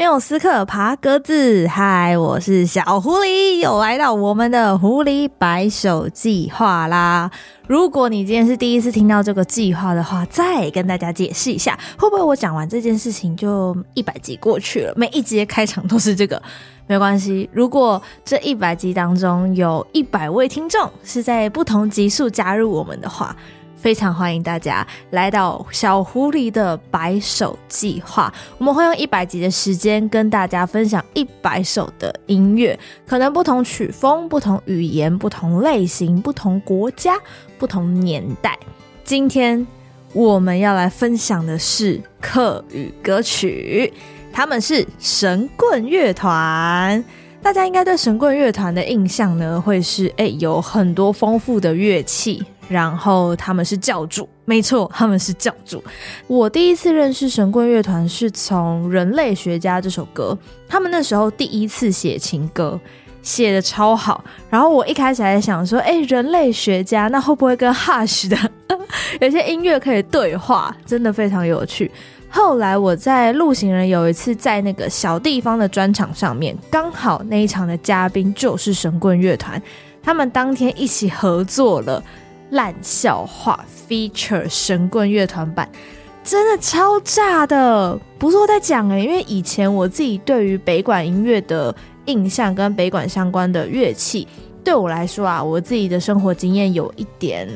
缪斯克爬格子，嗨，我是小狐狸，又来到我们的狐狸白手计划啦。如果你今天是第一次听到这个计划的话，再跟大家解释一下，会不会我讲完这件事情就一百集过去了？每一集的开场都是这个，没关系。如果这一百集当中有一百位听众是在不同集数加入我们的话。非常欢迎大家来到小狐狸的白手计划。我们会用一百集的时间跟大家分享一百首的音乐，可能不同曲风、不同语言、不同类型、不同国家、不同年代。今天我们要来分享的是客语歌曲，他们是神棍乐团。大家应该对神棍乐团的印象呢，会是诶、有很多丰富的乐器。然后他们是教主，没错，他们是教主。我第一次认识神棍乐团是从《人类学家》这首歌，他们那时候第一次写情歌，写的超好。然后我一开始还在想说，哎，人类学家那会不会跟 Hush 的 有些音乐可以对话？真的非常有趣。后来我在陆行人有一次在那个小地方的专场上面，刚好那一场的嘉宾就是神棍乐团，他们当天一起合作了。烂笑话 feature 神棍乐团版，真的超炸的！不是我在讲诶，因为以前我自己对于北管音乐的印象跟北管相关的乐器，对我来说啊，我自己的生活经验有一点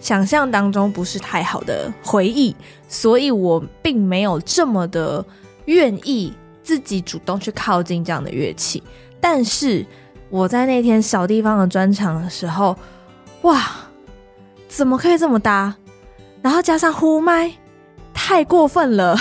想象当中不是太好的回忆，所以我并没有这么的愿意自己主动去靠近这样的乐器。但是我在那天小地方的专场的时候，哇！怎么可以这么搭？然后加上呼麦，太过分了！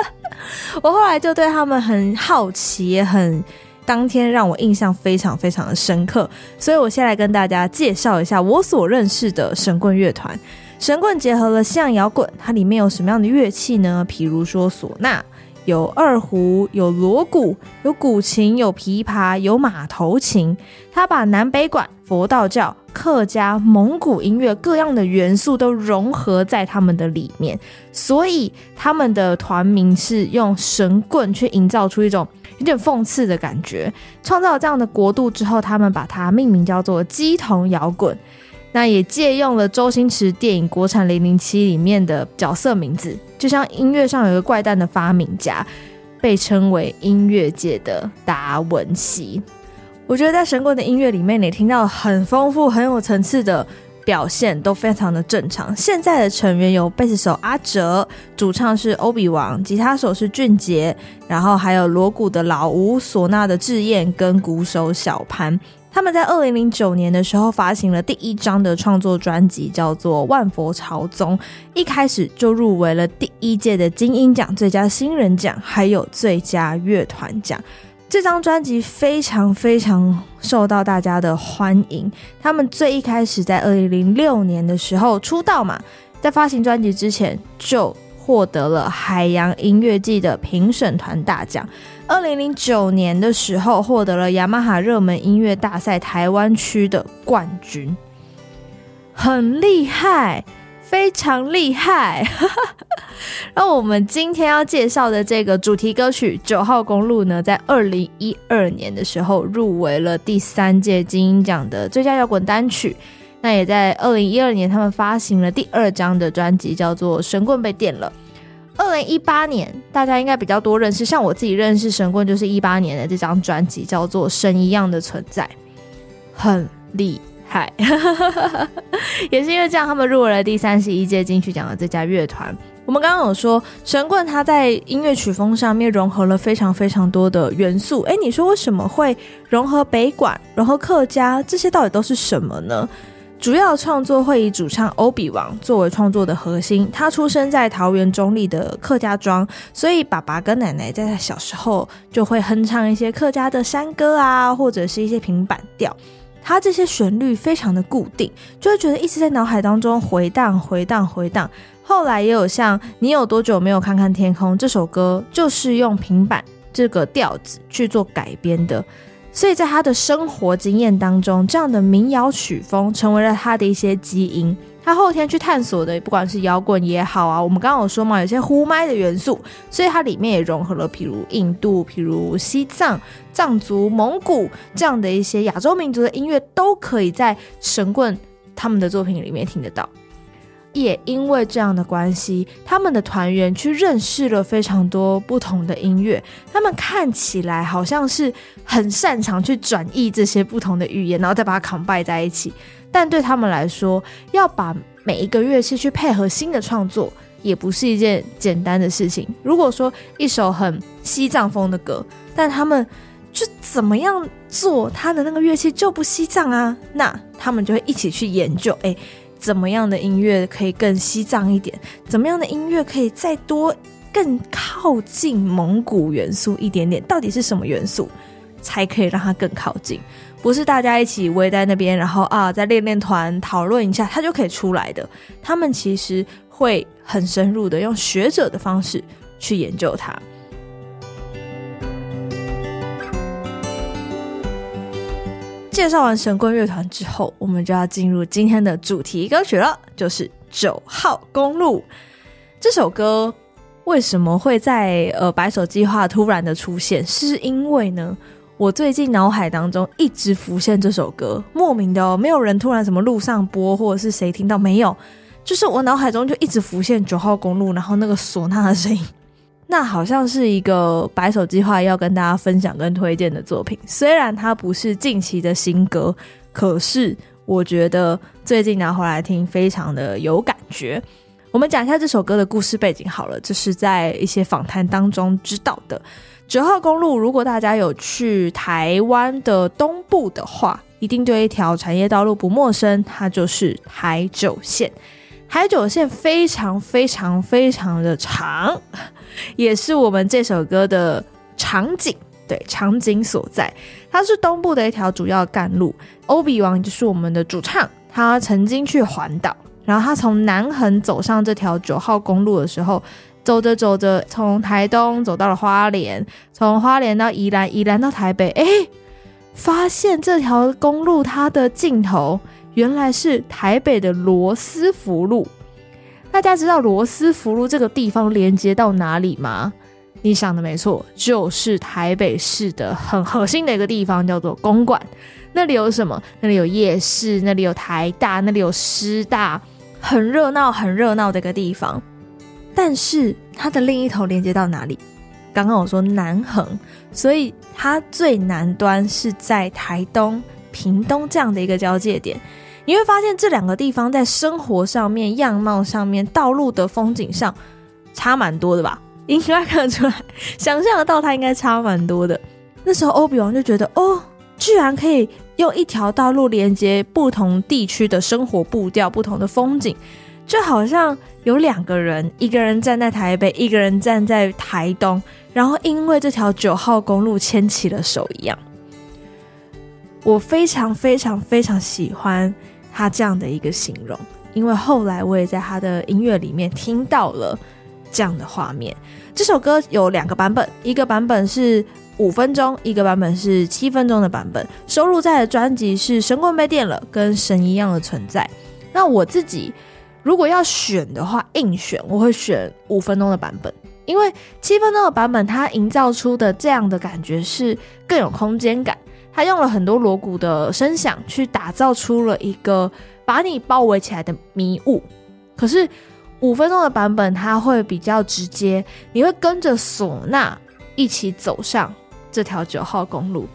我后来就对他们很好奇，也很当天让我印象非常非常的深刻。所以我先来跟大家介绍一下我所认识的神棍乐团。神棍结合了西洋摇滚，它里面有什么样的乐器呢？比如说唢呐。有二胡，有锣鼓，有古琴，有琵琶，有马头琴。他把南北管、佛道教、客家、蒙古音乐各样的元素都融合在他们的里面，所以他们的团名是用神棍去营造出一种有点讽刺的感觉。创造了这样的国度之后，他们把它命名叫做鸡童摇滚。那也借用了周星驰电影《国产零零七》里面的角色名字，就像音乐上有一个怪诞的发明家，被称为音乐界的达文西。我觉得在神棍的音乐里面，你听到很丰富、很有层次的表现，都非常的正常。现在的成员有贝斯手阿哲，主唱是欧比王，吉他手是俊杰，然后还有锣鼓的老吴、唢呐的智燕跟鼓手小潘。他们在二零零九年的时候发行了第一张的创作专辑，叫做《万佛朝宗》，一开始就入围了第一届的金音奖最佳新人奖，还有最佳乐团奖。这张专辑非常非常受到大家的欢迎。他们最一开始在二零零六年的时候出道嘛，在发行专辑之前就获得了海洋音乐季的评审团大奖。二零零九年的时候，获得了雅马哈热门音乐大赛台湾区的冠军，很厉害，非常厉害。那我们今天要介绍的这个主题歌曲《九号公路》呢，在二零一二年的时候入围了第三届金音奖的最佳摇滚单曲。那也在二零一二年，他们发行了第二张的专辑，叫做《神棍被电了》。二零一八年，大家应该比较多认识，像我自己认识神棍，就是一八年的这张专辑，叫做《神一样的存在》，很厉害，也是因为这样，他们入围了第三十一届金曲奖的最佳乐团。我们刚刚有说，神棍他在音乐曲风上面融合了非常非常多的元素。诶，你说为什么会融合北管、融合客家？这些到底都是什么呢？主要创作会以主唱欧比王作为创作的核心。他出生在桃园中坜的客家庄，所以爸爸跟奶奶在他小时候就会哼唱一些客家的山歌啊，或者是一些平板调。他这些旋律非常的固定，就会觉得一直在脑海当中回荡、回荡、回荡。后来也有像《你有多久没有看看天空》这首歌，就是用平板这个调子去做改编的。所以在他的生活经验当中，这样的民谣曲风成为了他的一些基因。他后天去探索的，不管是摇滚也好啊，我们刚刚有说嘛，有些呼麦的元素，所以它里面也融合了，譬如印度、譬如西藏、藏族、蒙古这样的一些亚洲民族的音乐，都可以在神棍他们的作品里面听得到。也因为这样的关系，他们的团员去认识了非常多不同的音乐。他们看起来好像是很擅长去转译这些不同的语言，然后再把它 combine 在一起。但对他们来说，要把每一个乐器去配合新的创作，也不是一件简单的事情。如果说一首很西藏风的歌，但他们就怎么样做，他的那个乐器就不西藏啊，那他们就会一起去研究，哎。怎么样的音乐可以更西藏一点？怎么样的音乐可以再多更靠近蒙古元素一点点？到底是什么元素才可以让它更靠近？不是大家一起围在那边，然后啊，在练练团讨论一下，它就可以出来的。他们其实会很深入的用学者的方式去研究它。介绍完神棍乐团之后，我们就要进入今天的主题歌曲了，就是《九号公路》这首歌。为什么会在呃白手计划突然的出现？是因为呢，我最近脑海当中一直浮现这首歌，莫名的哦，没有人突然什么路上播，或者是谁听到没有，就是我脑海中就一直浮现九号公路，然后那个唢呐的声音。那好像是一个白手计划要跟大家分享跟推荐的作品，虽然它不是近期的新歌，可是我觉得最近拿回来听非常的有感觉。我们讲一下这首歌的故事背景好了，这是在一些访谈当中知道的。九号公路，如果大家有去台湾的东部的话，一定对一条产业道路不陌生，它就是台九线。台九线非常非常非常的长。也是我们这首歌的场景，对，场景所在。它是东部的一条主要干路。欧比王就是我们的主唱，他曾经去环岛，然后他从南横走上这条九号公路的时候，走着走着，从台东走到了花莲，从花莲到宜兰，宜兰到台北，哎，发现这条公路它的尽头原来是台北的罗斯福路。大家知道罗斯福路这个地方连接到哪里吗？你想的没错，就是台北市的很核心的一个地方，叫做公馆。那里有什么？那里有夜市，那里有台大，那里有师大，很热闹，很热闹的一个地方。但是它的另一头连接到哪里？刚刚我说南横，所以它最南端是在台东、屏东这样的一个交界点。你会发现这两个地方在生活上面、样貌上面、道路的风景上差蛮多的吧？应该看得出来，想象得到它应该差蛮多的。那时候欧比王就觉得，哦，居然可以用一条道路连接不同地区的生活步调、不同的风景，就好像有两个人，一个人站在台北，一个人站在台东，然后因为这条九号公路牵起了手一样。我非常非常非常喜欢。他这样的一个形容，因为后来我也在他的音乐里面听到了这样的画面。这首歌有两个版本，一个版本是五分钟，一个版本是七分钟的版本。收录在的专辑是《神棍被电了》跟《神一样的存在》。那我自己如果要选的话，硬选我会选五分钟的版本，因为七分钟的版本它营造出的这样的感觉是更有空间感。他用了很多锣鼓的声响去打造出了一个把你包围起来的迷雾。可是五分钟的版本，它会比较直接，你会跟着唢呐一起走上这条九号公路。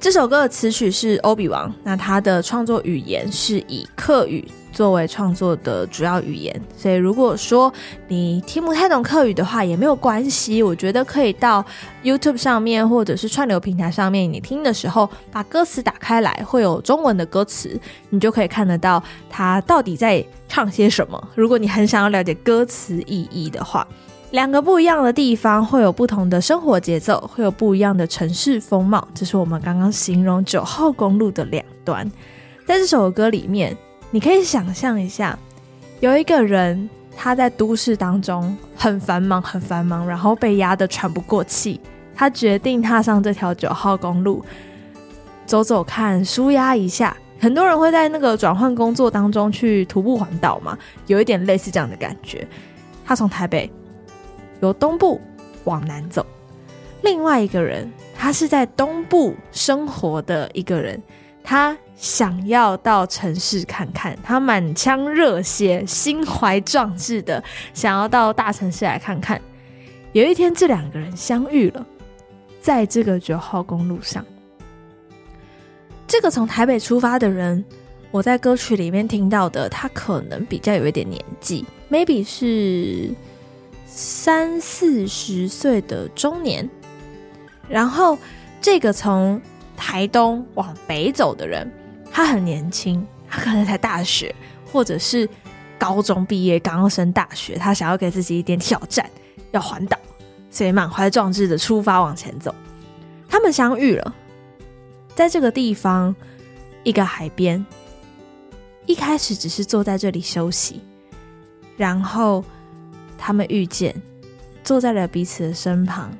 这首歌的词曲是欧比王，那他的创作语言是以客语。作为创作的主要语言，所以如果说你听不太懂客语的话，也没有关系。我觉得可以到 YouTube 上面或者是串流平台上面，你听的时候把歌词打开来，会有中文的歌词，你就可以看得到他到底在唱些什么。如果你很想要了解歌词意义的话，两个不一样的地方会有不同的生活节奏，会有不一样的城市风貌。这是我们刚刚形容九号公路的两端，在这首歌里面。你可以想象一下，有一个人他在都市当中很繁忙，很繁忙，然后被压得喘不过气。他决定踏上这条九号公路，走走看，舒压一下。很多人会在那个转换工作当中去徒步环岛嘛，有一点类似这样的感觉。他从台北由东部往南走，另外一个人，他是在东部生活的一个人，他想要到城市看看，他满腔热血、心怀壮志的想要到大城市来看看。有一天，这两个人相遇了，在这个九号公路上。这个从台北出发的人，我在歌曲里面听到的，他可能比较有一点年纪，maybe 是三四十岁的中年。然后这个从台东往北走的人，他很年轻，他可能才大学或者是高中毕业，刚刚升大学，他想要给自己一点挑战，要环岛，所以满怀壮志的出发往前走。他们相遇了。在这个地方，一个海边，一开始只是坐在这里休息，然后他们遇见，坐在了彼此的身旁，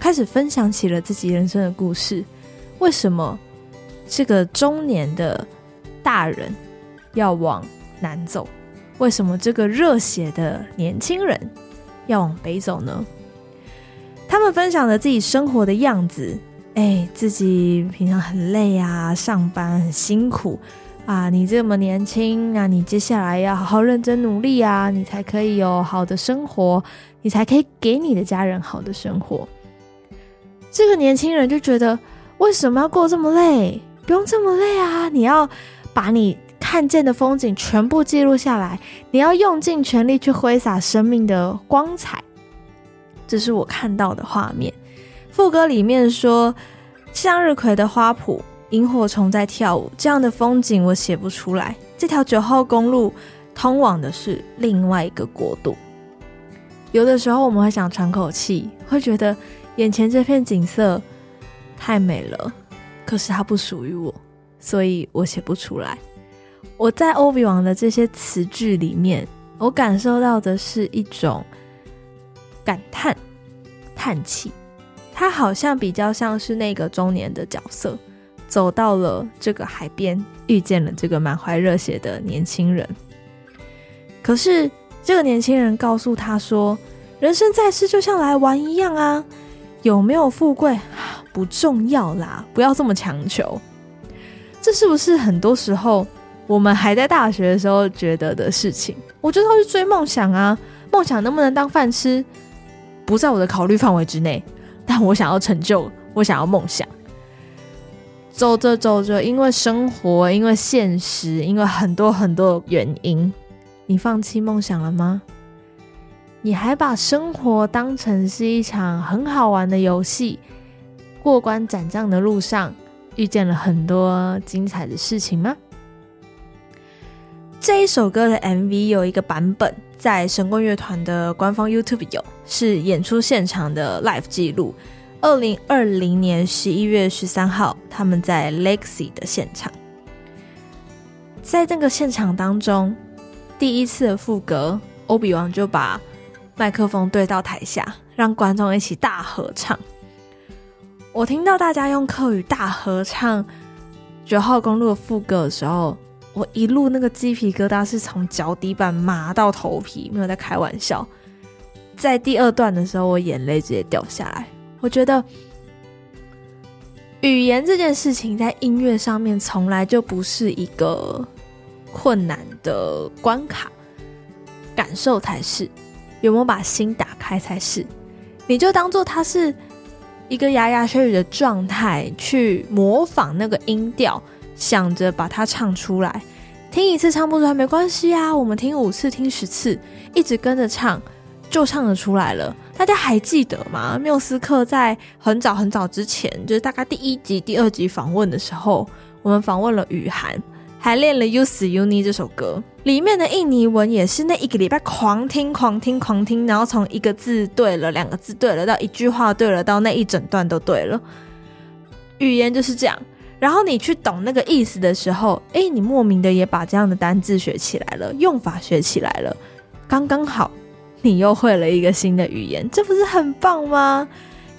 开始分享起了自己人生的故事。为什么这个中年的大人要往南走？为什么这个热血的年轻人要往北走呢？他们分享了自己生活的样子。哎，自己平常很累啊，上班很辛苦啊。你这么年轻啊，你接下来要好好认真努力啊，你才可以有好的生活，你才可以给你的家人好的生活。这个年轻人就觉得，为什么要过这么累？不用这么累啊！你要把你看见的风景全部记录下来，你要用尽全力去挥洒生命的光彩。这是我看到的画面。副歌里面说，向日葵的花圃，萤火虫在跳舞，这样的风景我写不出来。这条九号公路通往的是另外一个国度。有的时候我们会想喘口气，会觉得眼前这片景色太美了，可是它不属于我，所以我写不出来。我在欧比王的这些词句里面，我感受到的是一种感叹、叹气。他好像比较像是那个中年的角色，走到了这个海边，遇见了这个满怀热血的年轻人。可是这个年轻人告诉他说：“人生在世就像来玩一样啊，有没有富贵不重要啦，不要这么强求。”这是不是很多时候我们还在大学的时候觉得的事情？我就是要去追梦想啊，梦想能不能当饭吃，不在我的考虑范围之内。但我想要成就，我想要梦想。走着走着，因为生活，因为现实，因为很多很多原因，你放弃梦想了吗？你还把生活当成是一场很好玩的游戏，过关斩将的路上遇见了很多精彩的事情吗？这一首歌的 MV 有一个版本。在神棍乐团的官方 YouTube 有，是演出现场的 live 记录。二零二零年十一月十三号，他们在 Legacy 的现场，在那个现场当中，第一次的副歌，欧比王就把麦克风对到台下，让观众一起大合唱。我听到大家用客语大合唱九号公路的副歌的时候。我一路那个鸡皮疙瘩是从脚底板麻到头皮，没有在开玩笑。在第二段的时候，我眼泪直接掉下来。我觉得语言这件事情在音乐上面从来就不是一个困难的关卡，感受才是。有没有把心打开才是。你就当做它是一个牙牙学语的状态，去模仿那个音调。想着把它唱出来，听一次唱不出来没关系啊，我们听五次、听十次，一直跟着唱，就唱得出来了。大家还记得吗？缪斯克在很早很早之前，就是大概第一集、第二集访问的时候，我们访问了雨涵，还练了《You See You Need》这首歌，里面的印尼文也是那一个礼拜狂听、狂听、狂听，然后从一个字对了，两个字对了，到一句话对了，到那一整段都对了。语言就是这样。然后你去懂那个意思的时候，哎，你莫名的也把这样的单字学起来了，用法学起来了，刚刚好，你又会了一个新的语言，这不是很棒吗？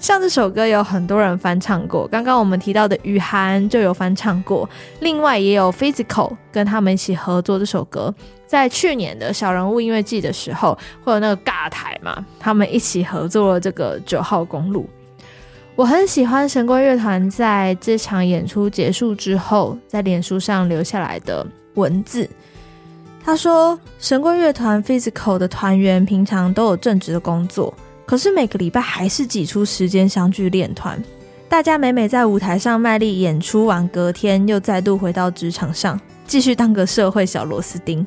像这首歌有很多人翻唱过，刚刚我们提到的雨涵就有翻唱过，另外也有 Physical 跟他们一起合作这首歌，在去年的小人物音乐季的时候，会有那个尬台嘛，他们一起合作了这个九号公路。我很喜欢神棍乐团在这场演出结束之后，在脸书上留下来的文字。他说：“神棍乐团 Physical 的团员平常都有正职的工作。”可是每个礼拜还是挤出时间相聚练团，大家每每在舞台上卖力演出完，隔天又再度回到职场上，继续当个社会小螺丝钉。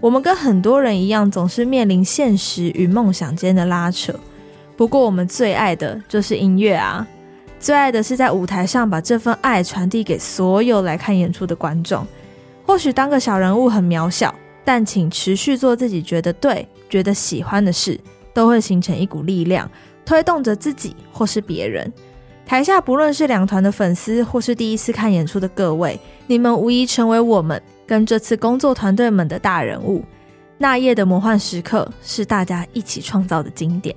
我们跟很多人一样，总是面临现实与梦想间的拉扯。不过我们最爱的就是音乐啊，最爱的是在舞台上把这份爱传递给所有来看演出的观众。或许当个小人物很渺小，但请持续做自己觉得对、觉得喜欢的事。都会形成一股力量，推动着自己或是别人。台下不论是两团的粉丝，或是第一次看演出的各位，你们无疑成为我们跟这次工作团队们的大人物。那夜的魔幻时刻是大家一起创造的经典。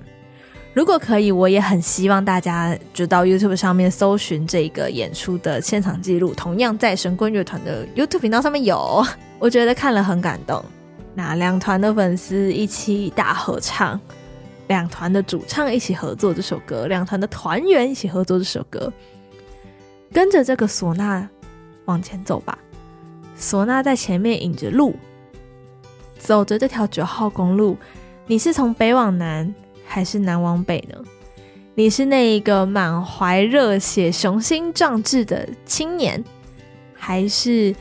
如果可以，我也很希望大家就到 YouTube 上面搜寻这个演出的现场记录，同样在神棍乐团的 YouTube 频道上面有。我觉得看了很感动。那两团的粉丝一起大合唱。两团的主唱一起合作这首歌，两团的团员一起合作这首歌，跟着这个唢呐往前走吧。唢呐在前面引着路，走着这条九号公路。你是从北往南，还是南往北呢？你是那一个满怀热血、雄心壮志的青年，还是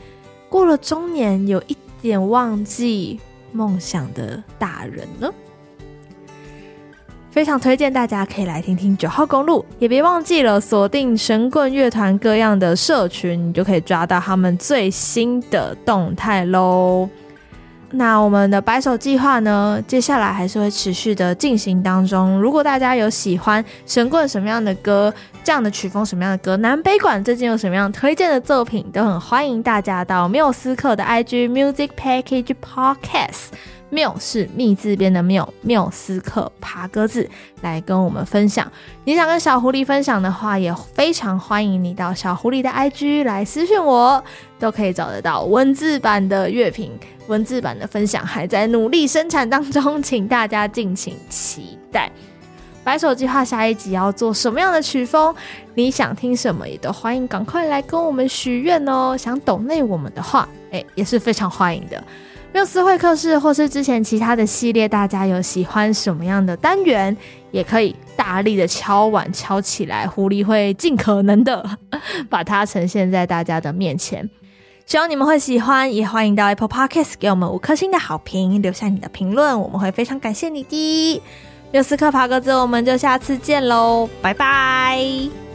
过了中年有一点忘记梦想的大人呢？非常推荐大家可以来听听九号公路，也别忘记了锁定神棍乐团各样的社群，你就可以抓到他们最新的动态喽。那我们的白手计划呢，接下来还是会持续的进行当中。如果大家有喜欢神棍什么样的歌，这样的曲风什么样的歌，南北馆最近有什么样推荐的作品，都很欢迎大家到缪斯克的 IG Music Package Podcast。缪是密字边的缪，缪斯克爬鸽子来跟我们分享。你想跟小狐狸分享的话，也非常欢迎你到小狐狸的 IG 来私讯我，都可以找得到文字版的乐评，文字版的分享还在努力生产当中，请大家敬请期待。白手计划下一集要做什么样的曲风？你想听什么，也都欢迎赶快来跟我们许愿哦。想懂内我们的话，诶，也是非常欢迎的。缪斯会客室，或是之前其他的系列，大家有喜欢什么样的单元，也可以大力的敲碗敲起来，狐狸会尽可能的 把它呈现在大家的面前。希望你们会喜欢，也欢迎到 Apple Podcast 给我们五颗星的好评，留下你的评论，我们会非常感谢你的。缪斯客爬格子，我们就下次见喽，拜拜。